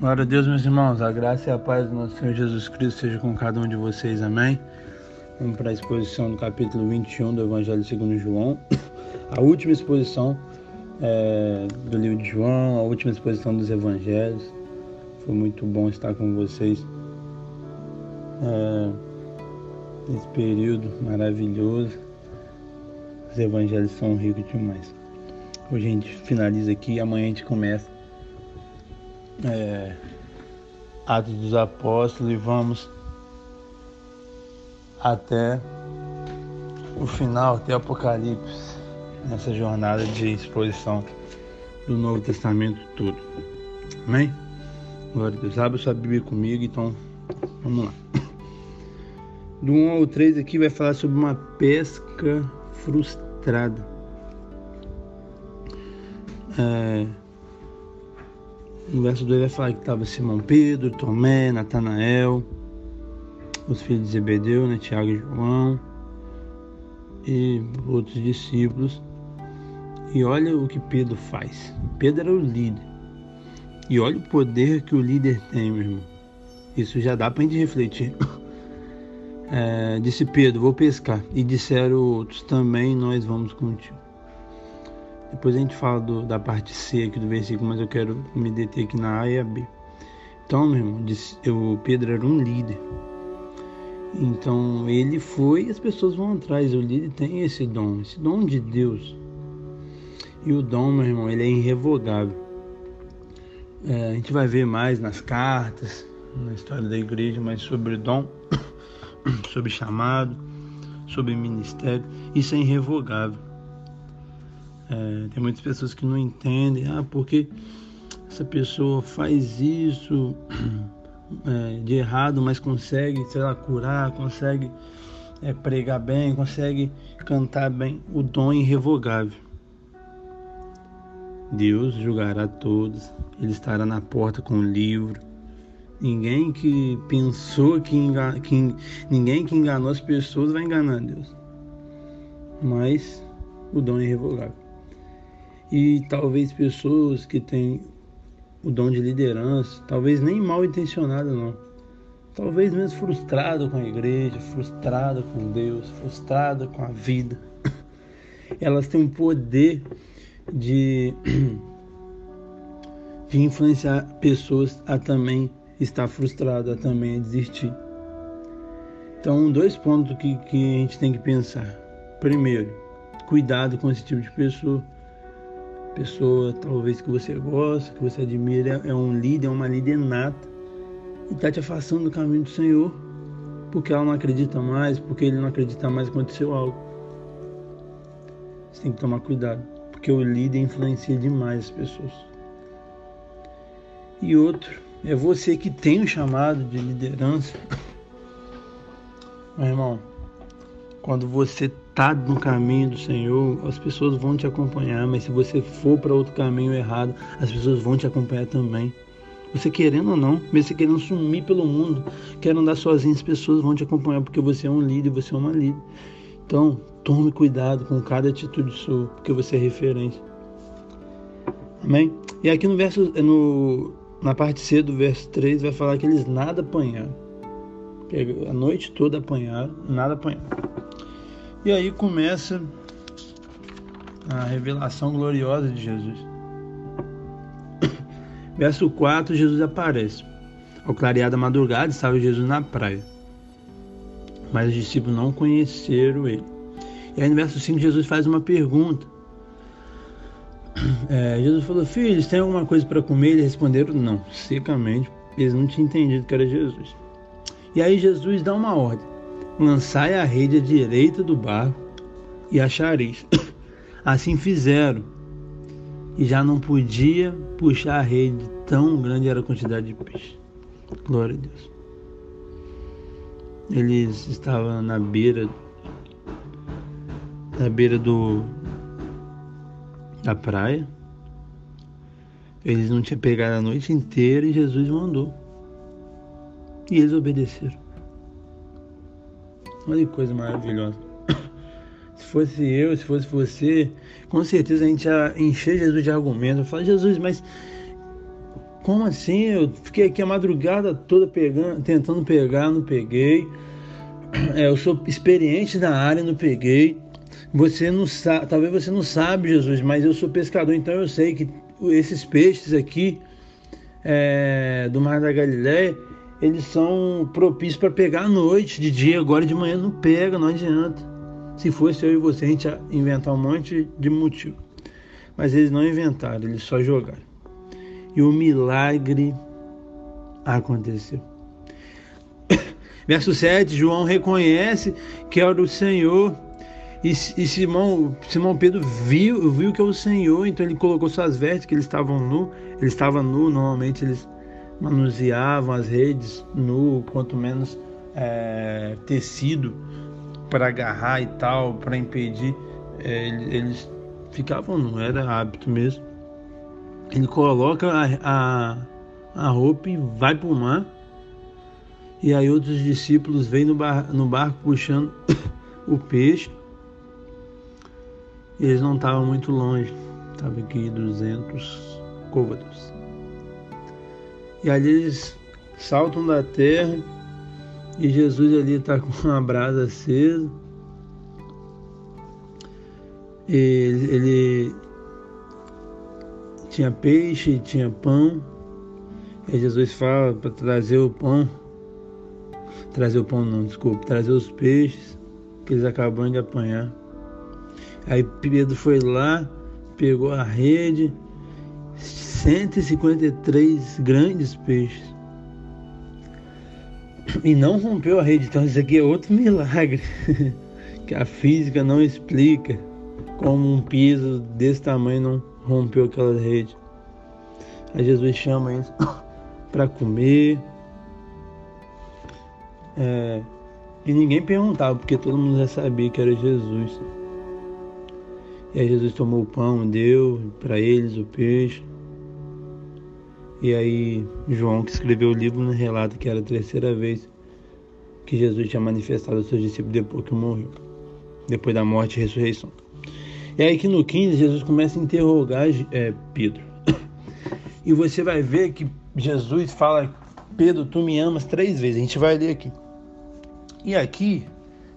Glória a Deus, meus irmãos. A graça e a paz do nosso Senhor Jesus Cristo seja com cada um de vocês. Amém. Vamos para a exposição do capítulo 21 do Evangelho segundo João. A última exposição é, do livro de João, a última exposição dos Evangelhos. Foi muito bom estar com vocês é, nesse período maravilhoso. Os Evangelhos são ricos demais. Hoje a gente finaliza aqui e amanhã a gente começa é, Atos dos Apóstolos e vamos até o final, até Apocalipse, nessa jornada de exposição do Novo Testamento todo. Amém? Glória a Deus. Abre sua Bíblia comigo, então vamos lá. Do 1 ao 3 aqui vai falar sobre uma pesca frustrada. É, no verso 2 vai falar que estava Simão Pedro, Tomé, Natanael, os filhos de Zebedeu, né, Tiago e João e outros discípulos. E olha o que Pedro faz. Pedro era o líder. E olha o poder que o líder tem, meu irmão. Isso já dá para a gente refletir. É, disse Pedro, vou pescar. E disseram outros, também nós vamos contigo. Depois a gente fala do, da parte C aqui do versículo, mas eu quero me deter aqui na A e a B. Então, meu irmão, o Pedro era um líder. Então ele foi e as pessoas vão atrás. O líder tem esse dom, esse dom de Deus. E o dom, meu irmão, ele é irrevogável. É, a gente vai ver mais nas cartas, na história da igreja, mas sobre dom, sobre chamado, sobre ministério, isso é irrevogável. É, tem muitas pessoas que não entendem, ah, porque essa pessoa faz isso é, de errado, mas consegue, sei lá, curar, consegue é, pregar bem, consegue cantar bem. O dom é irrevogável. Deus julgará todos, Ele estará na porta com o livro. Ninguém que pensou que, engan... que ninguém que enganou as pessoas vai enganar Deus. Mas o dom é irrevogável. E talvez pessoas que têm o dom de liderança, talvez nem mal intencionado não, talvez mesmo frustrado com a igreja, frustrado com Deus, frustrado com a vida, elas têm um poder de, de influenciar pessoas a também estar frustrado, a também desistir. Então, dois pontos que, que a gente tem que pensar. Primeiro, cuidado com esse tipo de pessoa pessoa talvez que você gosta, que você admira, é um líder, é uma líder nata e está te afastando do caminho do Senhor porque ela não acredita mais, porque ele não acredita mais aconteceu algo. Você tem que tomar cuidado, porque o líder influencia demais as pessoas. E outro, é você que tem um chamado de liderança. Meu irmão, quando você está no caminho do Senhor, as pessoas vão te acompanhar, mas se você for para outro caminho errado, as pessoas vão te acompanhar também. Você querendo ou não, mesmo você querendo sumir pelo mundo, querendo andar sozinho, as pessoas vão te acompanhar porque você é um líder, você é uma líder. Então, tome cuidado com cada atitude sua, porque você é referência. Amém? E aqui no verso, no, na parte C do verso 3 vai falar que eles nada apanharam. A noite toda apanharam, nada apanharam. E aí começa a revelação gloriosa de Jesus. Verso 4, Jesus aparece. Ao clarear da madrugada estava Jesus na praia. Mas os discípulos não conheceram ele. E aí no verso 5 Jesus faz uma pergunta. É, Jesus falou, filhos, tem alguma coisa para comer? Eles responderam não, secamente. Eles não tinham entendido que era Jesus. E aí Jesus dá uma ordem lançai a rede à direita do barco e achareis. Assim fizeram. E já não podia puxar a rede, tão grande era a quantidade de peixe. Glória a Deus. Eles estavam na beira na beira do da praia. Eles não tinham pegado a noite inteira e Jesus mandou. E eles obedeceram. Olha que coisa maravilhosa. Se fosse eu, se fosse você, com certeza a gente ia encher Jesus de argumentos. Falar, Jesus, mas como assim? Eu fiquei aqui a madrugada toda pegando, tentando pegar, não peguei. É, eu sou experiente na área, não peguei. Você não sabe, talvez você não sabe, Jesus, mas eu sou pescador, então eu sei que esses peixes aqui é, do Mar da Galileia, eles são propícios para pegar à noite, de dia, agora de manhã não pega, não adianta. Se fosse eu e você, a gente ia inventar um monte de motivo. Mas eles não inventaram, eles só jogaram. E o milagre aconteceu. Verso 7, João reconhece que era o Senhor. E, e, Simão, Simão Pedro viu, viu que é o Senhor, então ele colocou suas vestes, que eles estavam nu, ele estava nu, normalmente eles manuseavam as redes nu, quanto menos é, tecido para agarrar e tal, para impedir, é, eles ficavam nu, era hábito mesmo. Ele coloca a, a, a roupa e vai para o mar. E aí outros discípulos vêm no, bar, no barco puxando o peixe. E eles não estavam muito longe, estavam aqui 200 côvados. E ali eles saltam da terra e Jesus ali está com uma brasa acesa. Ele, ele tinha peixe, tinha pão. E Jesus fala para trazer o pão. Trazer o pão não, desculpa, trazer os peixes que eles acabam de apanhar. Aí Pedro foi lá, pegou a rede, 153 grandes peixes. E não rompeu a rede. Então isso aqui é outro milagre que a física não explica como um piso desse tamanho não rompeu aquela rede. Aí Jesus chama eles para comer. É, e ninguém perguntava, porque todo mundo já sabia que era Jesus. E aí Jesus tomou o pão, deu para eles o peixe. E aí João, que escreveu o livro, né, relata que era a terceira vez que Jesus tinha manifestado aos seus discípulos depois que morreu. Depois da morte e ressurreição. E aí que no 15 Jesus começa a interrogar é, Pedro. E você vai ver que Jesus fala, Pedro, tu me amas três vezes. A gente vai ler aqui. E aqui,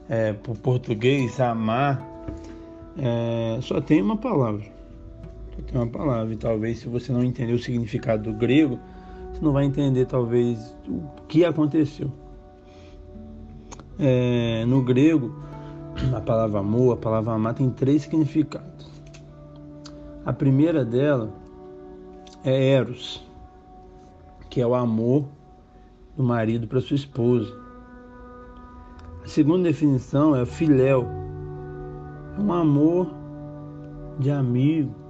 é, por português, amar, é, só tem uma palavra. Só tem uma palavra. E talvez se você não entender o significado do grego, você não vai entender talvez o que aconteceu. É, no grego, a palavra amor, a palavra amar tem três significados. A primeira dela é eros, que é o amor do marido para sua esposa. A segunda definição é filéu, é um amor de amigo.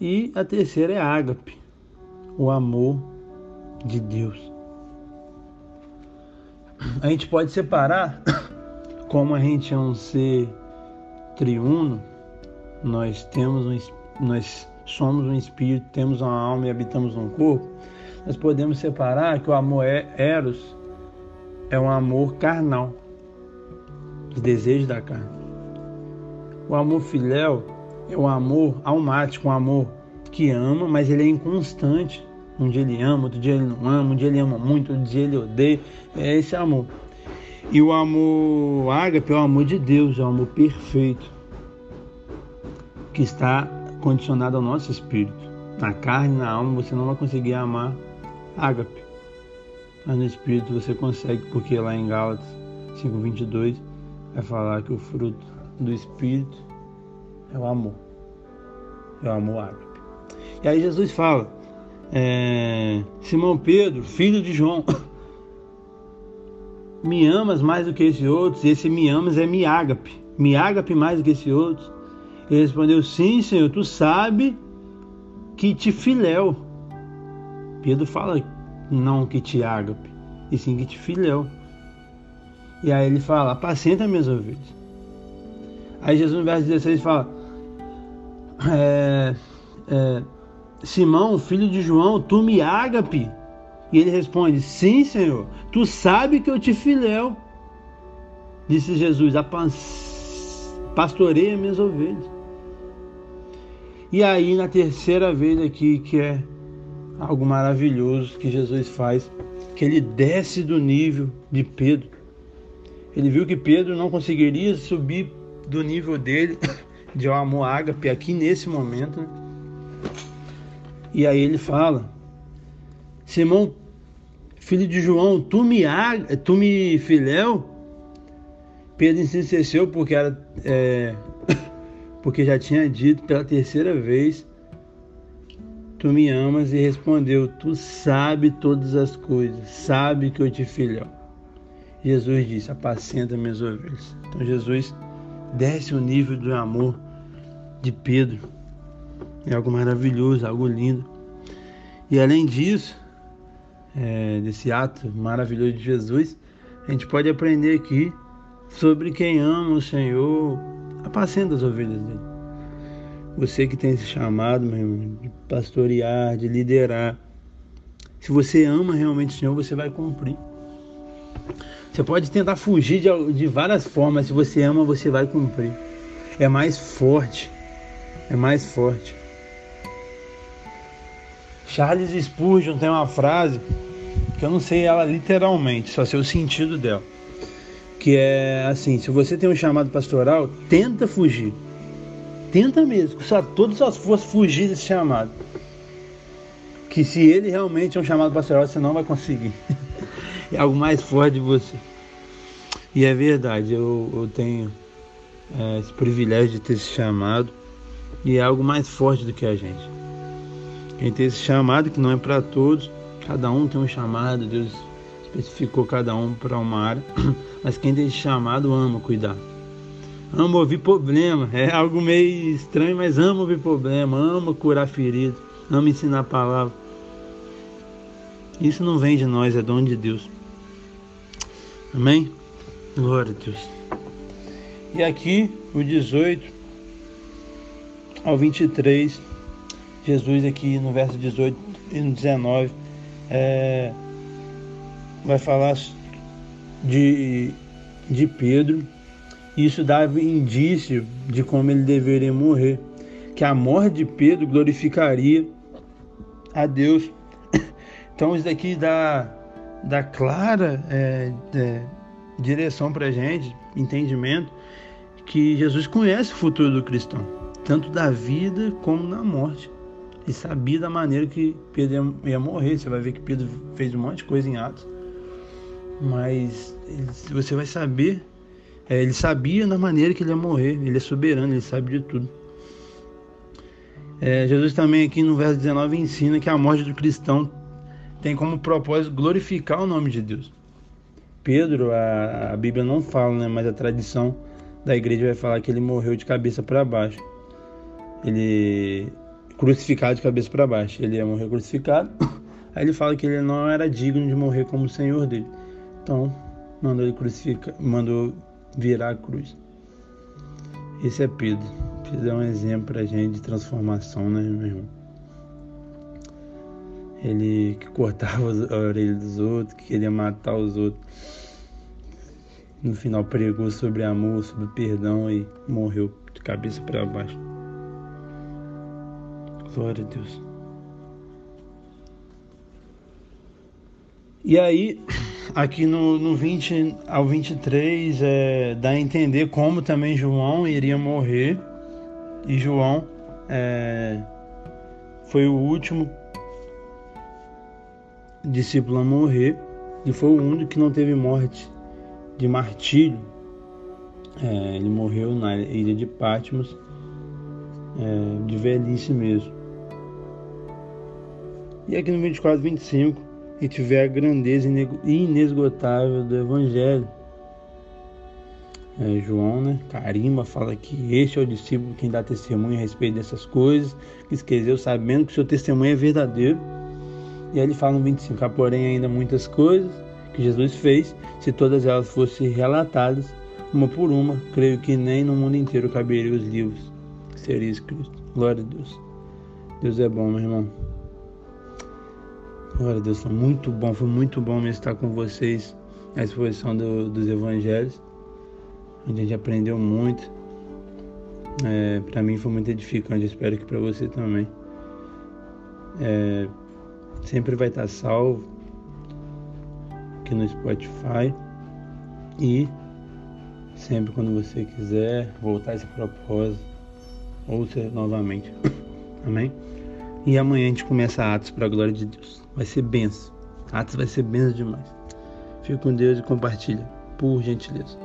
E a terceira é ágape, o amor de Deus. A gente pode separar como a gente é um ser triuno, nós temos um, nós somos um espírito, temos uma alma e habitamos um corpo, nós podemos separar que o amor é eros é um amor carnal, os desejos da carne. O amor filéu é um amor almático, um amor que ama, mas ele é inconstante. Um dia ele ama, outro dia ele não ama, um dia ele ama muito, outro dia ele odeia. É esse amor. E o amor ágape é o amor de Deus, é o amor perfeito, que está condicionado ao nosso espírito. Na carne, na alma, você não vai conseguir amar ágape. Mas no espírito você consegue, porque lá em Gálatas 5,22 vai falar que o fruto do espírito é o amor. É o amor ágape. E aí Jesus fala, é, Simão Pedro, filho de João, me amas mais do que esses outros? E esse me amas é me ágape. Me mais do que esses outros? Ele respondeu: Sim, Senhor, tu sabe que te filéu. Pedro fala não que te ágape, e sim que te filéu. E aí ele fala: Apacenta minhas ovelhas. Aí Jesus no verso 16 fala: é, é, Simão, filho de João, tu me ágape. E ele responde: Sim, Senhor, tu sabe que eu te filéu. Disse Jesus: Pastoreia minhas ovelhas. E aí, na terceira vez aqui, que é algo maravilhoso que Jesus faz, que ele desce do nível de Pedro. Ele viu que Pedro não conseguiria subir do nível dele de amor ágape aqui nesse momento. Né? E aí ele fala: Simão, filho de João, tu me, tu me filéu? Pedro entristeceu porque era é, porque já tinha dito pela terceira vez Tu me amas e respondeu: Tu sabe todas as coisas, sabe que eu te filho. Jesus disse: Apacenta minhas ovelhas. Então Jesus desce o nível do amor de Pedro. É algo maravilhoso, algo lindo. E além disso, é, desse ato maravilhoso de Jesus, a gente pode aprender aqui sobre quem ama o Senhor, apacenta as ovelhas dele. Você que tem esse chamado, meu irmão, de pastorear, de liderar. Se você ama realmente o Senhor, você vai cumprir. Você pode tentar fugir de, de várias formas, se você ama, você vai cumprir. É mais forte. É mais forte. Charles Spurgeon tem uma frase que eu não sei ela literalmente, só sei o sentido dela. Que é assim: se você tem um chamado pastoral, tenta fugir. Tenta mesmo, com todas as forças fugir desse chamado. Que se ele realmente é um chamado pastoral, você não vai conseguir. é algo mais forte de você. E é verdade, eu, eu tenho é, esse privilégio de ter esse chamado. E é algo mais forte do que a gente. Quem tem esse chamado, que não é para todos, cada um tem um chamado, Deus especificou cada um para uma área, mas quem tem esse chamado ama cuidar. Amo ouvir problema. É algo meio estranho, mas amo ouvir problema. Amo curar ferido. Amo ensinar a palavra. Isso não vem de nós, é dom de Deus. Amém? Glória a Deus. E aqui, o 18 ao 23, Jesus aqui no verso 18 e no 19, é, vai falar de, de Pedro isso dava indício de como ele deveria morrer, que a morte de Pedro glorificaria a Deus. Então isso daqui dá, dá clara é, é, direção para a gente, entendimento, que Jesus conhece o futuro do cristão, tanto da vida como na morte. Ele sabia da maneira que Pedro ia, morrer. Você vai ver que Pedro fez um monte de coisa em Atos. Mas você vai saber é, ele sabia na maneira que ele ia morrer, ele é soberano, ele sabe de tudo. É, Jesus também aqui no verso 19 ensina que a morte do cristão tem como propósito glorificar o nome de Deus. Pedro, a, a Bíblia não fala, né, mas a tradição da igreja vai falar que ele morreu de cabeça para baixo. Ele crucificado de cabeça para baixo. Ele ia morrer crucificado. Aí ele fala que ele não era digno de morrer como o Senhor dele. Então, mandou ele crucificar, mandou virar a cruz. Esse é Pedro. Pedro é um exemplo para a gente de transformação, né, meu irmão? Ele que cortava a orelha dos outros, que queria matar os outros. No final pregou sobre amor, sobre perdão e morreu de cabeça para baixo. Glória a Deus. E aí, aqui no, no 20 ao 23, é, dá a entender como também João iria morrer. E João é, foi o último discípulo a morrer e foi o único que não teve morte de martírio. É, ele morreu na ilha de Patmos, é, de velhice mesmo. E aqui no 24, 25, e tiver a grandeza inesgotável do Evangelho. É, João, né? Carimba fala que este é o discípulo quem dá testemunho a respeito dessas coisas, que esqueceu sabendo que o seu testemunho é verdadeiro. E aí ele fala no 25: há porém ainda muitas coisas que Jesus fez, se todas elas fossem relatadas, uma por uma, creio que nem no mundo inteiro caberiam os livros que seria escrito. Glória a Deus. Deus é bom, meu irmão. Glória a Deus, foi muito bom, foi muito bom mesmo estar com vocês na exposição do, dos evangelhos. A gente aprendeu muito. É, para mim foi muito edificante, espero que para você também. É, sempre vai estar salvo aqui no Spotify e sempre quando você quiser voltar a esse propósito, ouça novamente. Amém? E amanhã a gente começa Atos para a glória de Deus. Vai ser benção. Atos vai ser benção demais. Fique com Deus e compartilha, por gentileza.